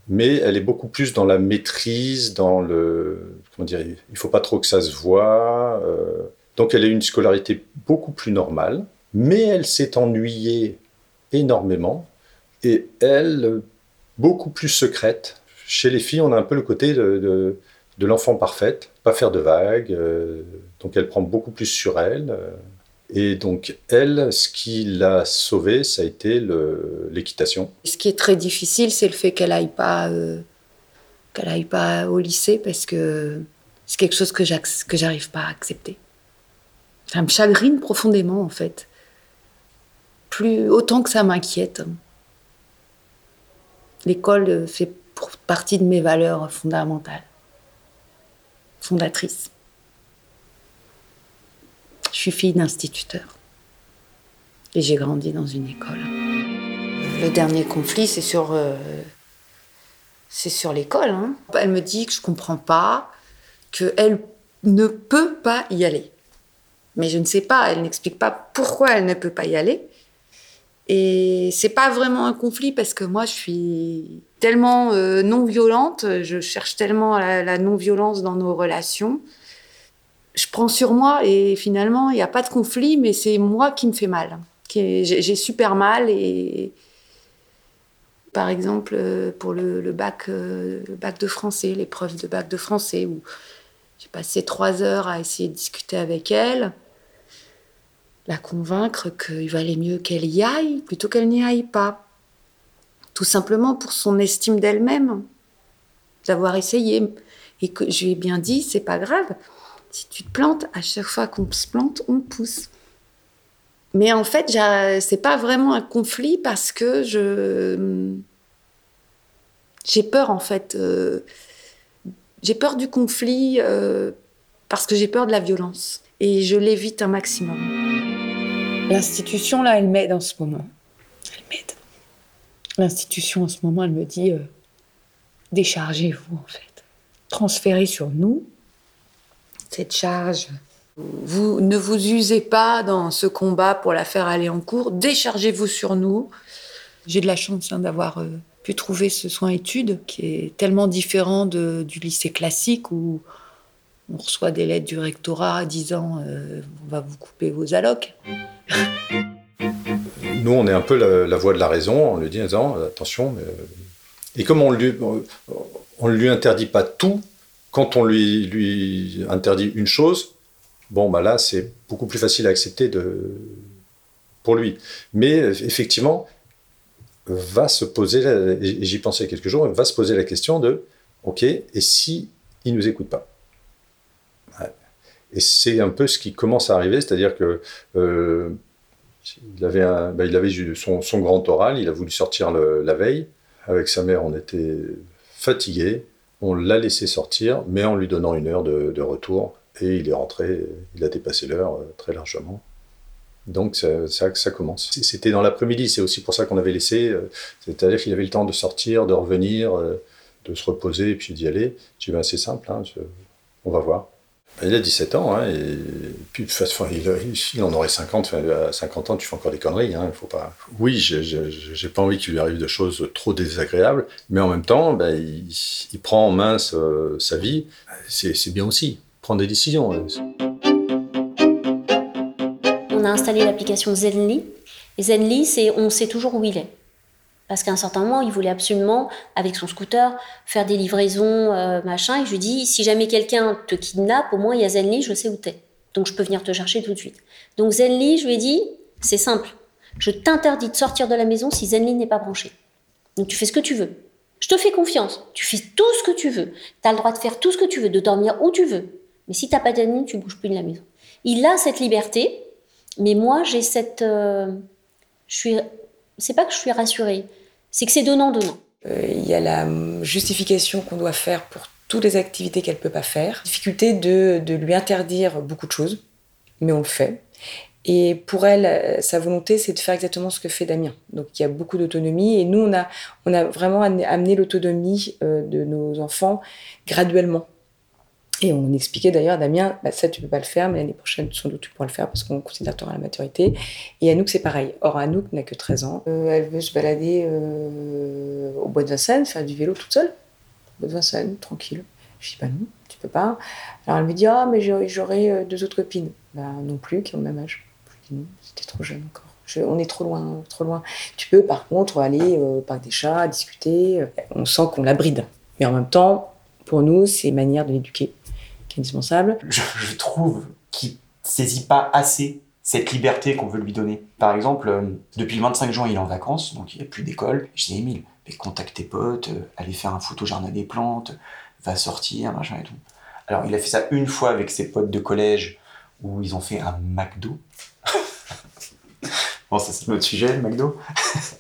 mais elle est beaucoup plus dans la maîtrise, dans le... Comment dire Il faut pas trop que ça se voit. Euh, donc elle a une scolarité beaucoup plus normale, mais elle s'est ennuyée énormément, et elle, beaucoup plus secrète. Chez les filles, on a un peu le côté de, de, l'enfant parfaite, pas faire de vagues, euh, donc elle prend beaucoup plus sur elle. Et donc, elle, ce qui l'a sauvée, ça a été l'équitation. Ce qui est très difficile, c'est le fait qu'elle aille pas, euh, pas au lycée parce que c'est quelque chose que j'arrive pas à accepter. Ça me chagrine profondément, en fait. Plus autant que ça m'inquiète. L'école fait partie de mes valeurs fondamentales, fondatrices. Je suis fille d'instituteur. Et j'ai grandi dans une école. Le dernier conflit, c'est sur, euh, c'est sur l'école. Hein. Elle me dit que je comprends pas, qu'elle ne peut pas y aller. Mais je ne sais pas, elle n'explique pas pourquoi elle ne peut pas y aller. Et c'est pas vraiment un conflit parce que moi je suis tellement euh, non violente, je cherche tellement la non-violence dans nos relations je prends sur moi et finalement, il n'y a pas de conflit, mais c'est moi qui me fais mal. J'ai super mal et par exemple euh, pour le, bac, euh, le bac de français, l'épreuve de bac de français où j'ai passé trois heures à essayer de discuter avec elle, la convaincre qu'il valait mieux qu'elle y aille plutôt qu'elle n'y aille pas. Tout simplement pour son estime d'elle-même, d'avoir essayé. Et que je lui ai bien dit, c'est pas grave si tu te plantes, à chaque fois qu'on se plante, on pousse. Mais en fait, c'est pas vraiment un conflit parce que je j'ai peur en fait. Euh, j'ai peur du conflit euh, parce que j'ai peur de la violence et je l'évite un maximum. L'institution là, elle m'aide en ce moment. Elle m'aide. L'institution en ce moment, elle me dit euh, déchargez-vous en fait, transférez sur nous cette charge. Vous ne vous usez pas dans ce combat pour la faire aller en cours. Déchargez-vous sur nous. J'ai de la chance hein, d'avoir euh, pu trouver ce soin études qui est tellement différent du lycée classique où on reçoit des lettres du rectorat disant euh, on va vous couper vos allocs. Nous, on est un peu la, voix de la raison. On lui dit attention. Euh, et comme on ne lui interdit pas tout, quand on lui, lui interdit une chose, bon, bah là, c'est beaucoup plus facile à accepter de, pour lui. Mais effectivement, va se poser, et j'y pensais quelques jours, va se poser la question de, ok, et si il nous écoute pas? Et c'est un peu ce qui commence à arriver, c'est-à-dire que euh, il avait, bah, il avait son, son, grand oral, il a voulu sortir la veille. Avec sa mère, on était fatigués. On l'a laissé sortir, mais en lui donnant une heure de, retour. Et il est rentré, il a dépassé l'heure euh, très largement. Donc ça, ça, ça commence. C'était dans l'après-midi, c'est aussi pour ça qu'on avait laissé. Euh, c'est-à-dire qu'il avait le temps de sortir, de revenir, euh, de se reposer et puis d'y aller. J'ai dit, ben, c'est simple, hein, on va voir. Il a 17 ans, hein, et puis de toute façon, il, en aurait 50. à 50 ans, tu fais encore des conneries. Hein, faut pas... Oui, j'ai pas envie qu'il lui arrive de choses trop désagréables, mais en même temps, ben, il, prend en main sa vie. C'est bien aussi, prendre des décisions. On a installé l'application Zenly. Zenly, c'est on sait toujours où il est. Parce qu'à un certain moment, il voulait absolument, avec son scooter, faire des livraisons, euh, machin. Et je lui dis, si jamais quelqu'un te kidnappe, au moins il y a Zenly, je sais où t'es. Donc je peux venir te chercher tout de suite. Donc Zenly, je lui ai dit, c'est simple. Je t'interdis de sortir de la maison si Zenly n'est pas branché. Donc tu fais ce que tu veux. Je te fais confiance. Tu fais tout ce que tu veux. Tu as le droit de faire tout ce que tu veux, de dormir où tu veux. Mais si t'as pas Zenly, tu bouges plus de la maison. Il a cette liberté, mais moi j'ai cette... Euh, je suis c'est pas que je suis rassurée, c'est que c'est donnant-donnant. Il y a la justification qu'on doit faire pour toutes les activités qu'elle peut pas faire. Difficulté de, de lui interdire beaucoup de choses, mais on le fait. Et pour elle, sa volonté, c'est de faire exactement ce que fait Damien. Donc il y a beaucoup d'autonomie. Et nous, on a, on a vraiment amené l'autonomie de nos enfants graduellement. Et on expliquait d'ailleurs à Damien, bah, ça tu peux pas le faire, mais l'année prochaine sans doute tu pourras le faire parce qu'on considère que la maturité. Et Anouk c'est pareil. Or Anouk n'a que 13 ans. Euh, elle veut se balader euh, au bois de Vincennes, faire du vélo toute seule. Au bois de Vincennes, tranquille. Je dis bah non, tu peux pas. Alors elle me dit ah mais j'aurai euh, deux autres copines. Bah non plus, qui ont le même âge. Je dis non, c'était trop jeune encore. on est trop loin, trop loin. Tu peux par contre aller au parc des chats, discuter. On sent qu'on la bride. Mais en même temps, pour nous, c'est une manière de l'éduquer Je, trouve qu'il saisit pas assez cette liberté qu'on veut lui donner. Par exemple, euh, depuis le 25 juin, il est en vacances, donc il n'y a plus d'école. Je dis, Emile, mais contacte tes potes, euh, allez faire un photo jardin des plantes, va sortir, machin et tout. Alors, il a fait ça une fois avec ses potes de collège, où ils ont fait un McDo. *laughs* bon, ça c'est notre sujet, le McDo. *laughs*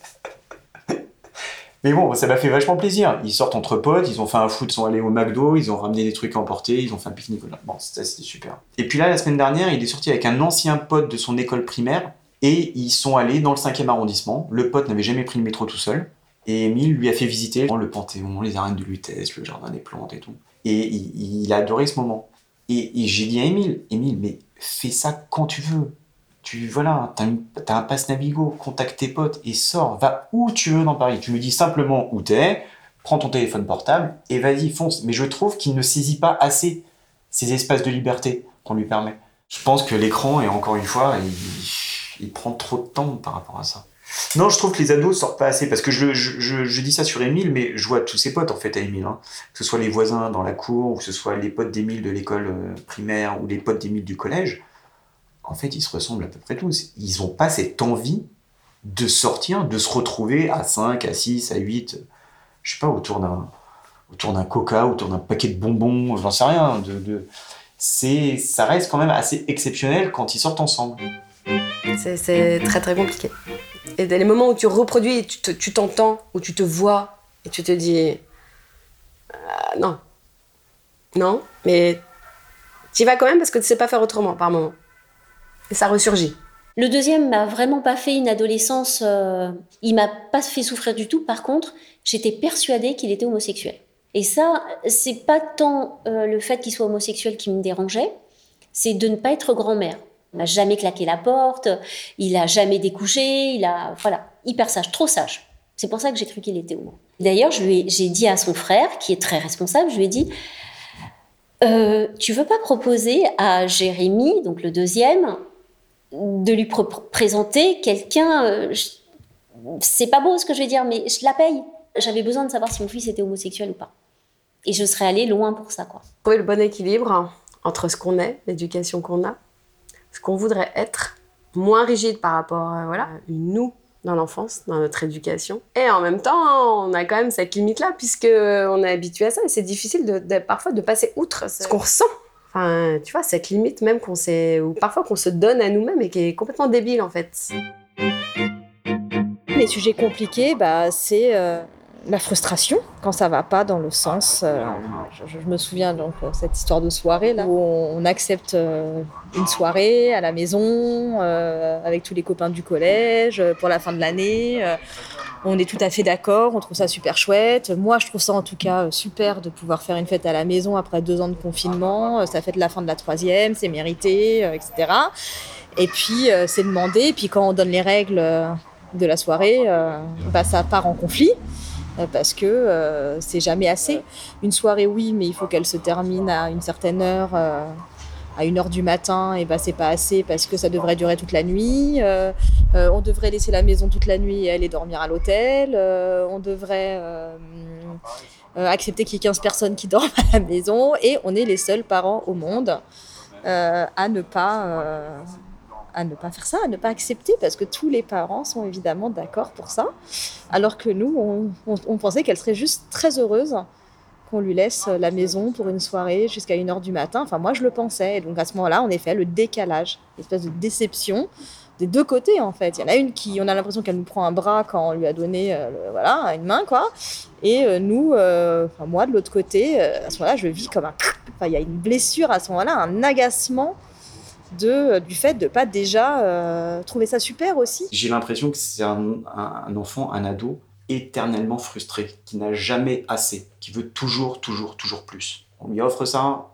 Mais bon, ça m'a fait vachement plaisir. Ils sortent entre potes, ils ont fait un foot, ils sont allés au McDo, ils ont ramené des trucs à emporter, ils ont fait un pique-nique. Bon, c'était super. Et puis là, la semaine dernière, il est sorti avec un ancien pote de son école primaire et ils sont allés dans le 5e arrondissement. Le pote n'avait jamais pris le métro tout seul. Et Emile lui a fait visiter le Panthéon, les arènes de Lutèce, le jardin des plantes et tout. Et il, a adoré ce moment. Et, j'ai dit à Emile, Emile, mais fais ça quand tu veux tu voilà, t'as, as un passe Navigo, contacte tes potes et sors, va où tu veux dans Paris. Tu me dis simplement où t'es, prends ton téléphone portable et vas-y, fonce. Mais je trouve qu'il ne saisit pas assez ces espaces de liberté qu'on lui permet. Je pense que l'écran, et encore une fois, il, prend trop de temps par rapport à ça. Non, je trouve que les ados sortent pas assez parce que je, je, dis ça sur Émile, mais je vois tous ses potes en fait à Émile. Hein. Que ce soit les voisins dans la cour, ou que ce soit les potes d'Émile de l'école euh, primaire ou les potes d'Émile du collège en fait, ils se ressemblent à peu près tous. Ils n'ont pas cette envie de sortir, de se retrouver à 5, à 6, à 8, je sais pas, autour d'un autour d'un coca, autour d'un paquet de bonbons, j'en sais rien. C'est, ça reste quand même assez exceptionnel quand ils sortent ensemble. C'est, très très compliqué. Et les moments où tu reproduis, tu, t'entends, où tu te vois, et tu te dis euh, non, non, mais tu vas quand même parce que tu sais pas faire autrement par moment et ça ressurgit. Le deuxième m'a vraiment pas fait une adolescence. Euh, il m'a pas fait souffrir du tout. Par contre, j'étais persuadée qu'il était homosexuel. Et ça, c'est pas tant euh, le fait qu'il soit homosexuel qui me dérangeait, c'est de ne pas être grand-mère. Il n'a jamais claqué la porte, il a jamais découché, il a voilà, hyper sage, trop sage. C'est pour ça que j'ai cru qu'il était homo. D'ailleurs, j'ai dit à son frère, qui est très responsable, je lui ai dit, euh, tu veux pas proposer à Jérémy, donc le deuxième, de lui présenter quelqu'un. Euh, c'est pas beau ce que je vais dire, mais je la paye. J'avais besoin de savoir si mon fils était homosexuel ou pas. Et je serais allée loin pour ça, quoi. Trouver le bon équilibre entre ce qu'on est, l'éducation qu'on a, ce qu'on voudrait être, moins rigide par rapport à voilà, une nous dans l'enfance, dans notre éducation. Et en même temps, on a quand même cette limite-là, puisque on est habitué à ça, et c'est difficile de, parfois de passer outre ce qu'on ressent tu vois, cette limite même qu'on sait, ou parfois qu'on se donne à nous-mêmes et qui est complètement débile en fait. Les sujets compliqués, bah, c'est euh, la frustration quand ça va pas dans le sens. Euh, je, me souviens donc euh, cette histoire de soirée là où on, accepte une soirée à la maison avec tous les copains du collège pour la fin de l'année on est tout à fait d'accord, on trouve ça super chouette. Moi, je trouve ça en tout cas euh, super de pouvoir faire une fête à la maison après deux ans de confinement. Euh, ça fait de la fin de la troisième, c'est mérité, euh, etc. Et puis, c'est demandé. Et puis, quand on donne les règles de la soirée, bah, ça part en conflit parce que c'est jamais assez. Une soirée, oui, mais il faut qu'elle se termine à une certaine heure à 1h du matin, et bah, c'est pas assez parce que ça devrait durer toute la nuit. Euh, euh, on devrait laisser la maison toute la nuit et aller dormir à l'hôtel. Euh, on devrait accepter qu'il y ait 15 personnes qui *laughs* dorment à la maison. Et on est les seuls parents au monde à ne pas à ne pas faire ça, à ne pas accepter, parce que tous les parents sont évidemment d'accord pour ça, alors que nous, on, pensait qu'elle serait juste très heureuse qu'on lui laisse la maison pour une soirée jusqu'à 1h du matin. Enfin, moi, je le pensais. Et donc, à ce moment-là, en effet, le décalage, l'espèce de déception des deux côtés, en fait. Il y en a une qui, on a l'impression qu'elle nous prend un bras quand on lui a donné, euh, voilà, une main, quoi. Et euh, nous, euh, moi, de l'autre côté, à ce moment-là, je vis comme un... Enfin, il y a une blessure à ce moment-là, un agacement de, du fait de ne pas déjà trouver ça super aussi. J'ai l'impression que c'est un, enfant, un ado, éternellement frustré, qui n'a jamais assez, qui veut toujours, toujours, toujours plus. On lui offre ça,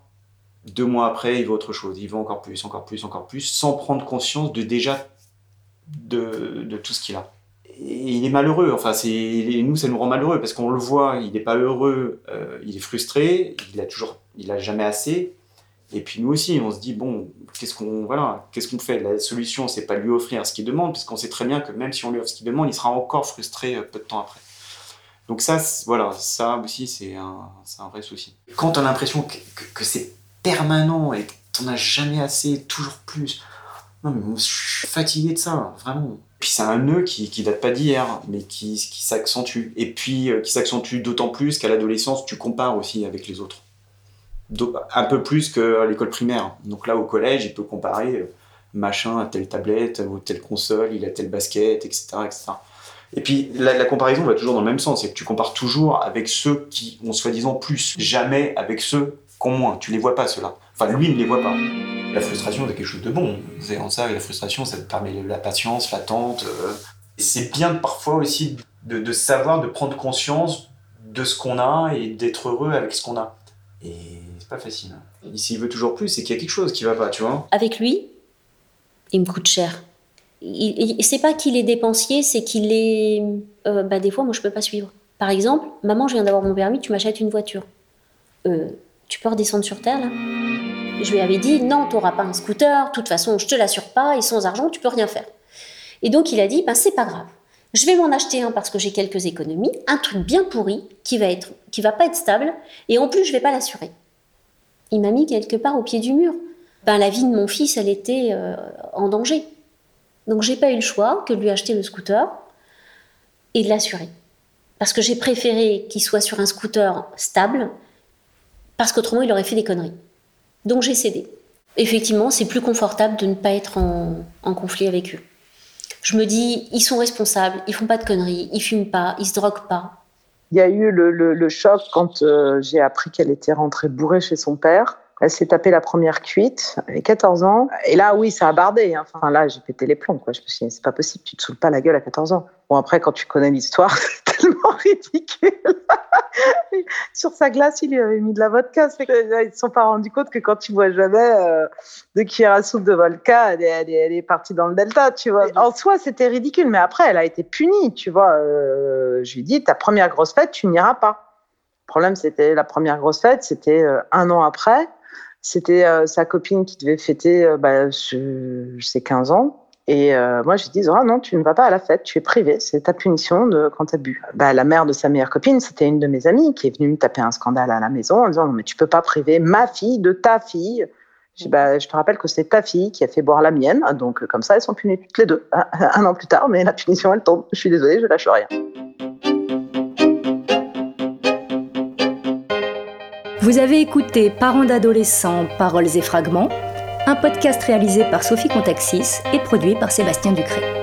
deux mois après, il veut autre chose, il veut encore plus, encore plus, encore plus, sans prendre conscience de déjà de, tout ce qu'il a. Et il est malheureux, enfin, nous, ça nous rend malheureux parce qu'on le voit, il n'est pas heureux, euh, il est frustré, il a toujours, il a jamais assez. Et puis nous aussi, on se dit bon, qu'est-ce qu'on voilà, qu'est-ce qu'on fait? La solution, c'est pas lui offrir ce qu'il demande, parce qu'on sait très bien que même si on lui offre ce qu'il demande, il sera encore frustré euh, peu de temps après. Donc ça, voilà, ça aussi, c'est un, un, vrai souci. Quand a l'impression que, que, c'est permanent et qu'on as jamais assez, toujours plus, non mais je suis fatigué de ça, vraiment. Puis c'est un nœud qui, qui date pas d'hier, mais qui, qui s'accentue. Et puis euh, qui s'accentue d'autant plus qu'à l'adolescence, tu compares aussi avec les autres un peu plus qu'à l'école primaire. Donc là, au collège, il peut comparer euh, machin à telle tablette, ou telle console, il a tel basket, etc. etc. Et puis la, comparaison va toujours dans le même sens, c'est que tu compares toujours avec ceux qui ont soi-disant plus, jamais avec ceux qui ont moins. Tu les vois pas ceux-là. Enfin, lui ne les voit pas. La frustration, c'est quelque chose de bon. Vous en ça, la frustration, ça te permet la patience, l'attente. Euh. C'est bien parfois aussi de, savoir, de prendre conscience de ce qu'on a et d'être heureux avec ce qu'on a. pas facile. S'il veut toujours plus, c'est qu'il y a quelque chose qui va pas, tu vois. Avec lui, il me coûte cher. Il, c'est pas qu'il est dépensier, c'est qu'il est. Euh, bah, des fois, moi, je peux pas suivre. Par exemple, maman, je viens d'avoir mon permis, tu m'achètes une voiture. Euh, tu peux redescendre sur terre, là Je lui avais dit, non, tu n'auras pas un scooter, de toute façon, je te l'assure pas, et sans argent, tu peux rien faire. Et donc, il a dit, bah, c'est pas grave. Je vais m'en acheter un parce que j'ai quelques économies, un truc bien pourri qui va être, qui va pas être stable, et en plus, je vais pas l'assurer il m'a mis quelque part au pied du mur. Ben, la vie de mon fils, elle était euh, en danger. Donc j'ai pas eu le choix que de lui acheter le scooter et de l'assurer. Parce que j'ai préféré qu'il soit sur un scooter stable, parce qu'autrement il aurait fait des conneries. Donc j'ai cédé. Effectivement, c'est plus confortable de ne pas être en, conflit avec eux. Je me dis, ils sont responsables, ils font pas de conneries, ils fument pas, ils se droguent pas. Il y a eu le, choc quand euh, j'ai appris qu'elle était rentrée bourrée chez son père. Elle s'est tapée la première cuite, elle avait 14 ans. Et là, oui, ça a bardé. Hein. Enfin, là, j'ai pété les plombs. Quoi. Je me suis dit, c'est pas possible, tu te saoules pas la gueule à 14 ans. Bon, après, quand tu connais l'histoire, *laughs* c'est tellement ridicule. *laughs* Sur sa glace, il lui avait mis de la vodka. Ils ne se sont pas rendus compte que quand tu bois jamais euh, de cuillère à soupe de vodka, elle est, partie dans le delta, tu vois. En soi, c'était ridicule, mais après, elle a été punie, tu vois. Euh, je lui dis, ta première grosse fête, tu n'iras pas. Le problème, c'était la première grosse fête, c'était euh, un an après. C'était sa copine qui devait fêter bah, ses 15 ans. Et euh, moi, je dis, ah non, tu ne vas pas à la fête, tu es privé, c'est ta punition de quand tu as bu. Bah, la mère de sa meilleure copine, c'était une de mes amies qui est venue me taper un scandale à la maison en disant, non, mais tu peux pas priver ma fille de ta fille. Je, bah, je te rappelle que c'est ta fille qui a fait boire la mienne, donc comme ça, elles sont punies toutes les deux. *laughs* Un an plus tard, mais la punition, elle tombe. Je suis désolée, je lâche rien. Vous avez écouté Parents d'adolescents, paroles et fragments un podcast réalisé par Sophie Contaxis et produit par Sébastien Ducré.